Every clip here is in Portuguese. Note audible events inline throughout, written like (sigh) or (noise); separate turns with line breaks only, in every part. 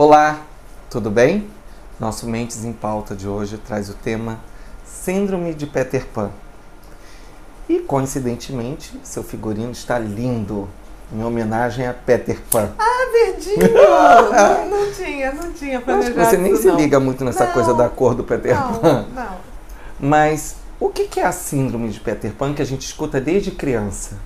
Olá, tudo bem? Nosso Mentes em Pauta de hoje traz o tema Síndrome de Peter Pan. E coincidentemente, seu figurino está lindo, em homenagem a Peter Pan.
Ah, verdinho! não, (laughs) não tinha, não tinha planejado
Acho que você nem se
não.
liga muito nessa
Não,
coisa da cor do Peter Pan.
Não, não.
Mas o que é a Síndrome de Peter Pan que a gente escuta desde criança?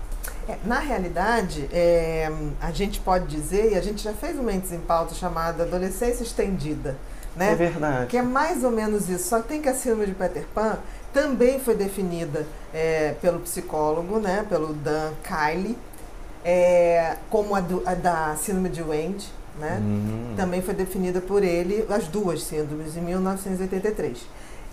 É, na realidade, é, a gente pode dizer, e a gente já fez um Mentes em Pauta chamada Adolescência Estendida, né?
É verdade.
Que é mais ou menos isso. Só tem que a síndrome de Peter Pan também foi definida é, pelo psicólogo, né, pelo Dan Kiley, é, como a, do- a da síndrome de Wendt, né?
Hum.
Também foi definida por ele, as duas síndromes, em 1983.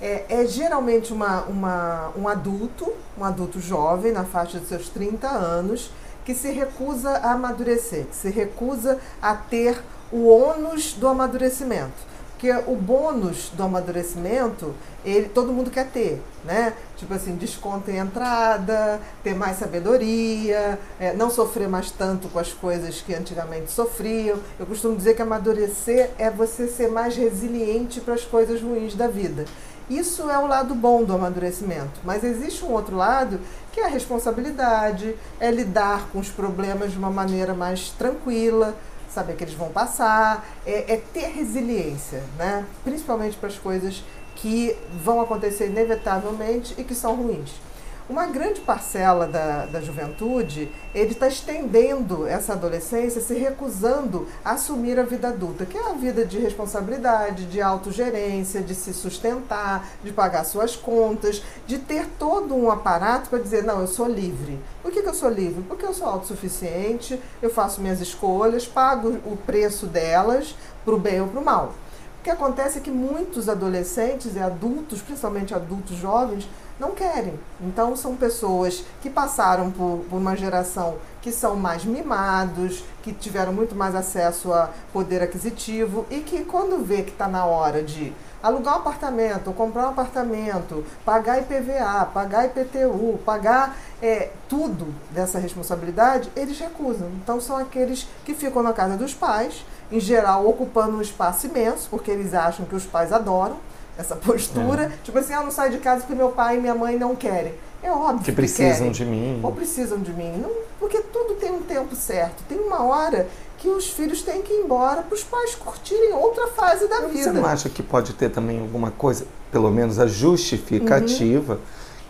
É, é geralmente uma, uma- um adulto, um adulto jovem, na faixa de seus 30 anos, que se recusa a amadurecer, que se recusa a ter o ônus do amadurecimento. Porque o bônus do amadurecimento, ele, todo mundo quer ter, né? Tipo assim, desconto em entrada, ter mais sabedoria, é, não sofrer mais tanto com as coisas que antigamente sofriam. Eu costumo dizer que amadurecer é você ser mais resiliente para as coisas ruins da vida. Isso é o lado bom do amadurecimento. Mas existe um outro lado que é a responsabilidade, é lidar com os problemas de uma maneira mais tranquila, saber que eles vão passar, é, é ter resiliência, né? principalmente para as coisas que vão acontecer inevitavelmente e que são ruins. Uma grande parcela da, da juventude, ele está estendendo essa adolescência, se recusando a assumir a vida adulta, que é a vida de responsabilidade, de autogerência, de se sustentar, de pagar suas contas, de ter todo um aparato para dizer, não, eu sou livre. Por que, que eu sou livre? Porque eu sou autossuficiente, eu faço minhas escolhas, pago o preço delas, para o bem ou para o mal. O que acontece é que muitos adolescentes e adultos, principalmente adultos jovens, não querem. Então, são pessoas que passaram por, por uma geração que são mais mimados, que tiveram muito mais acesso a poder aquisitivo e que, quando vê que está na hora de alugar um apartamento, comprar um apartamento, pagar IPVA, pagar IPTU, pagar é, tudo dessa responsabilidade, eles recusam. Então, são aqueles que ficam na casa dos pais, em geral ocupando um espaço imenso, porque eles acham que os pais adoram essa postura.
É.
Tipo assim, ah, eu não saio de casa porque meu pai e minha mãe não querem. É óbvio
Que
que,
precisam
querem.
de mim.
Ou precisam de mim. Não, porque tudo tem um tempo certo. Tem uma hora que os filhos têm que ir embora para os pais curtirem outra fase da vida.
Você não acha que pode ter também alguma coisa, pelo menos a justificativa,
Uhum.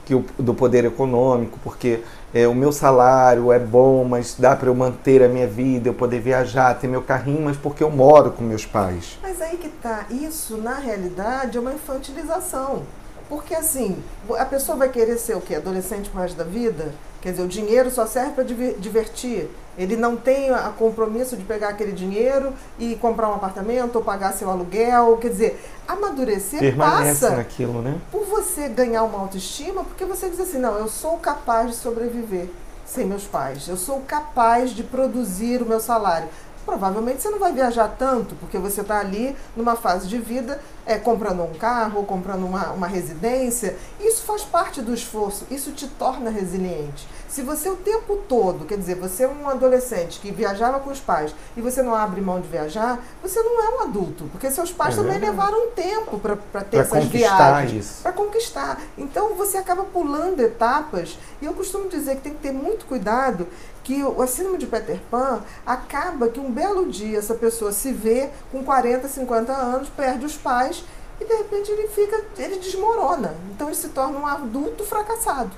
Que o, do poder econômico, porque é, o meu salário é bom, mas dá para eu manter a minha vida, eu poder viajar, ter meu carrinho, mas porque eu moro com meus pais.
Mas aí que tá, isso na realidade é uma infantilização. Porque assim, a pessoa vai querer ser o quê? Adolescente pro resto da vida? Quer dizer, o dinheiro só serve para divertir. Ele não tem a compromisso de pegar aquele dinheiro e comprar um apartamento ou pagar seu aluguel. Quer dizer, amadurecer
Permanece
passa
naquilo, né?
por você ganhar uma autoestima, porque você diz assim, não, eu sou capaz de sobreviver sem meus pais. Eu sou capaz de produzir o meu salário. Provavelmente você não vai viajar tanto, porque você está ali numa fase de vida, é, comprando um carro, comprando uma, uma residência. Isso faz parte do esforço, isso te torna resiliente. Se você o tempo todo, quer dizer, você é um adolescente que viajava com os pais e você não abre mão de viajar, você não é um adulto, porque seus pais
É
também levaram um tempo para ter
Pra
essas viagens para conquistar. Então você acaba pulando etapas e eu costumo dizer que tem que ter muito cuidado que o síndrome de Peter Pan acaba que um belo dia essa pessoa se vê com 40, 50 anos, perde os pais e de repente ele fica, ele desmorona. Então ele se torna um adulto fracassado.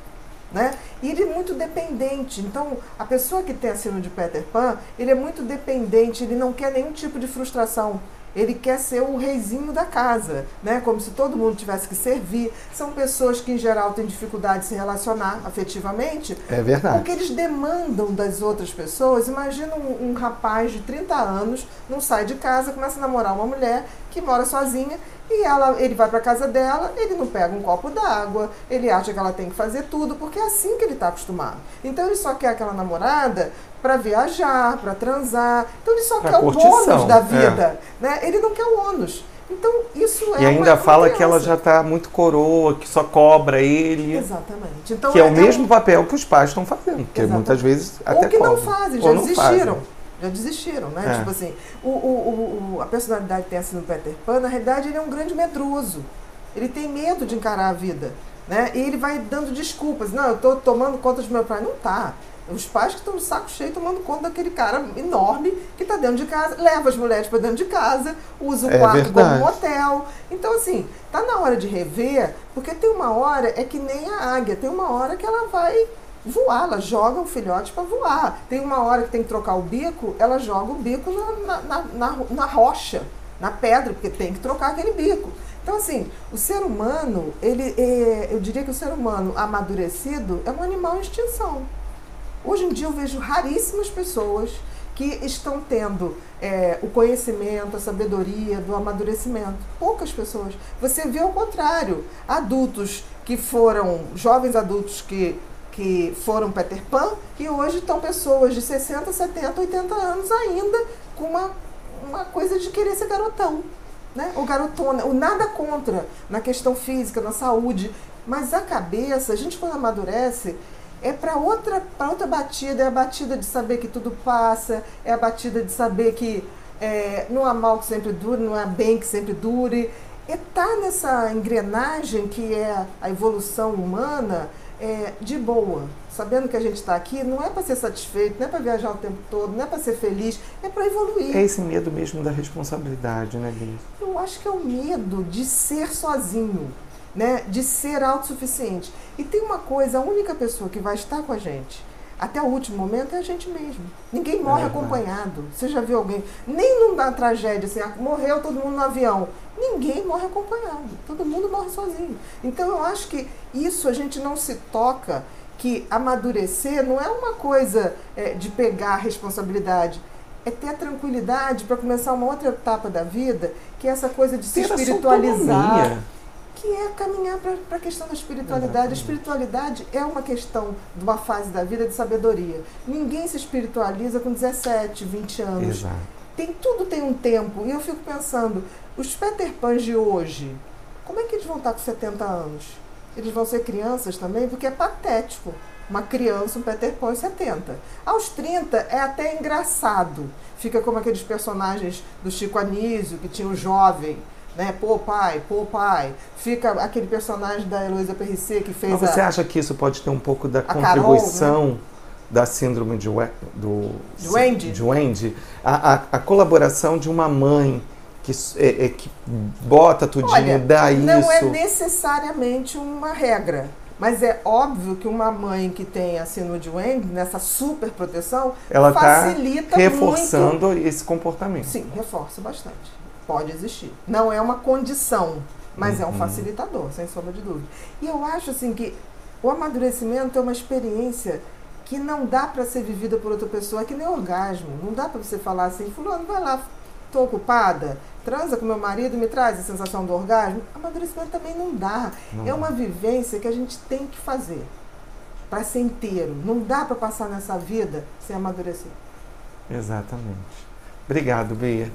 Né? E ele é muito dependente. Então, a pessoa que tem a síndrome de Peter Pan, ele é muito dependente, ele não quer nenhum tipo de frustração. Ele quer ser o reizinho da casa, né? Como se todo mundo tivesse que servir. São pessoas que, em geral, têm dificuldade de se relacionar afetivamente,
É verdade.
porque eles demandam das outras pessoas. Imagina um, um rapaz de 30 anos, não sai de casa, começa a namorar uma mulher que mora sozinha e ela, ele vai para casa dela, ele não pega um copo d'água, ele acha que ela tem que fazer tudo, porque é assim que ele está acostumado. Então ele só quer aquela namorada para viajar, para transar. Então ele só
Pra
quer o
curtição,
bônus da
é.
vida, né? Ele não quer o ônus. Então isso é
E ainda fala que ela já está muito coroa, que só cobra ele.
Exatamente. Então,
Que é o
um-
mesmo papel que os pais estão fazendo, porque
Exatamente.
muitas vezes até
Ou que não fazem, já
não
desistiram.
fazem.
já desistiram, né? É. Tipo assim, o, o, o, a personalidade que tem assim no Peter Pan, na realidade, ele é um grande medroso. Ele tem medo de encarar a vida. Né? E ele vai dando desculpas. Não, eu estou tomando conta de meu pai. Não tá. Os pais que estão no saco cheio tomando conta daquele cara enorme que está dentro de casa, leva as mulheres para dentro de casa, usa o é quarto verdade. como um hotel. Então, assim, tá na hora de rever, porque tem uma hora, é que nem a águia, tem uma hora que ela vai voar, ela joga o filhote para voar. Tem uma hora que tem que trocar o bico, ela joga o bico na, na, na, na rocha, na pedra, porque tem que trocar aquele bico. Então, assim, o ser humano, ele é, eu diria que o ser humano amadurecido é um animal em extinção. Hoje em dia eu vejo raríssimas pessoas que estão tendo é, o conhecimento, a sabedoria do amadurecimento. Poucas pessoas. Você vê ao contrário, adultos que foram, jovens adultos que, que foram Peter Pan e hoje estão pessoas de 60, 70, 80 anos ainda com uma, uma coisa de querer ser garotão. Né? O garotona, o nada contra na questão física, na saúde, mas a cabeça, a gente quando amadurece, é para outra, outra batida, é a batida de saber que tudo passa, é a batida de saber que é, não há mal que sempre dure, não há bem que sempre dure. É estar tá nessa engrenagem que é a evolução humana é, de boa, sabendo que a gente está aqui, não é para ser satisfeito, não é para viajar o tempo todo, não é para ser feliz, é para evoluir.
É esse medo mesmo da responsabilidade, né, Liz?
Eu acho que é o medo de ser sozinho né, de ser autossuficiente. E tem uma coisa, a única pessoa que vai estar com a gente até o último momento é a gente mesmo. Ninguém morre é acompanhado. Você já viu alguém? Nem numa tragédia assim, ah, morreu todo mundo no avião. Ninguém morre acompanhado. Todo mundo morre sozinho. Então eu acho que isso a gente não se toca que amadurecer não é uma coisa é, de pegar a responsabilidade. É ter a tranquilidade para começar uma outra etapa da vida, que é essa coisa de se espiritualizar que é caminhar para a questão da espiritualidade. A espiritualidade é uma questão de uma fase da vida de sabedoria. Ninguém se espiritualiza com 17, 20 anos. Exato. Tem, tudo tem um tempo. E eu fico pensando, os Peter Pans de hoje, como é que eles vão estar com 70 anos? Eles vão ser crianças também? Porque é patético. Uma criança, um Peter Pan, 70. Aos 30 é até engraçado. Fica como aqueles personagens do Chico Anísio, que tinha o jovem né? Pô, pai, pô, pai. Fica aquele personagem da Heloísa Perricê que fez
Mas você a, acha que isso pode ter um pouco da contribuição Carol, né? da síndrome de, do,
de Wendy?
De Wendy a, a, a colaboração de uma mãe que, é, é, que bota tudinho, Olha, dá
não
isso.
Não é necessariamente uma regra. Mas é óbvio que uma mãe que tem a síndrome de Wendy, nessa super proteção, ela tá facilita
tá reforçando muito. esse comportamento.
Sim, reforça bastante pode existir. Não é uma condição, mas uhum. é um uhum. facilitador, sem sombra de dúvida. E eu acho assim que o amadurecimento é uma experiência que não dá para ser vivida por outra pessoa, é que nem orgasmo. Não dá para você falar assim, fulano, vai lá, estou ocupada, transa com meu marido, me traz a sensação do orgasmo. Amadurecimento também não dá. Não. É uma vivência que a gente tem que fazer para ser inteiro. Não dá para passar nessa vida sem amadurecer.
Exatamente. Obrigado, Bia.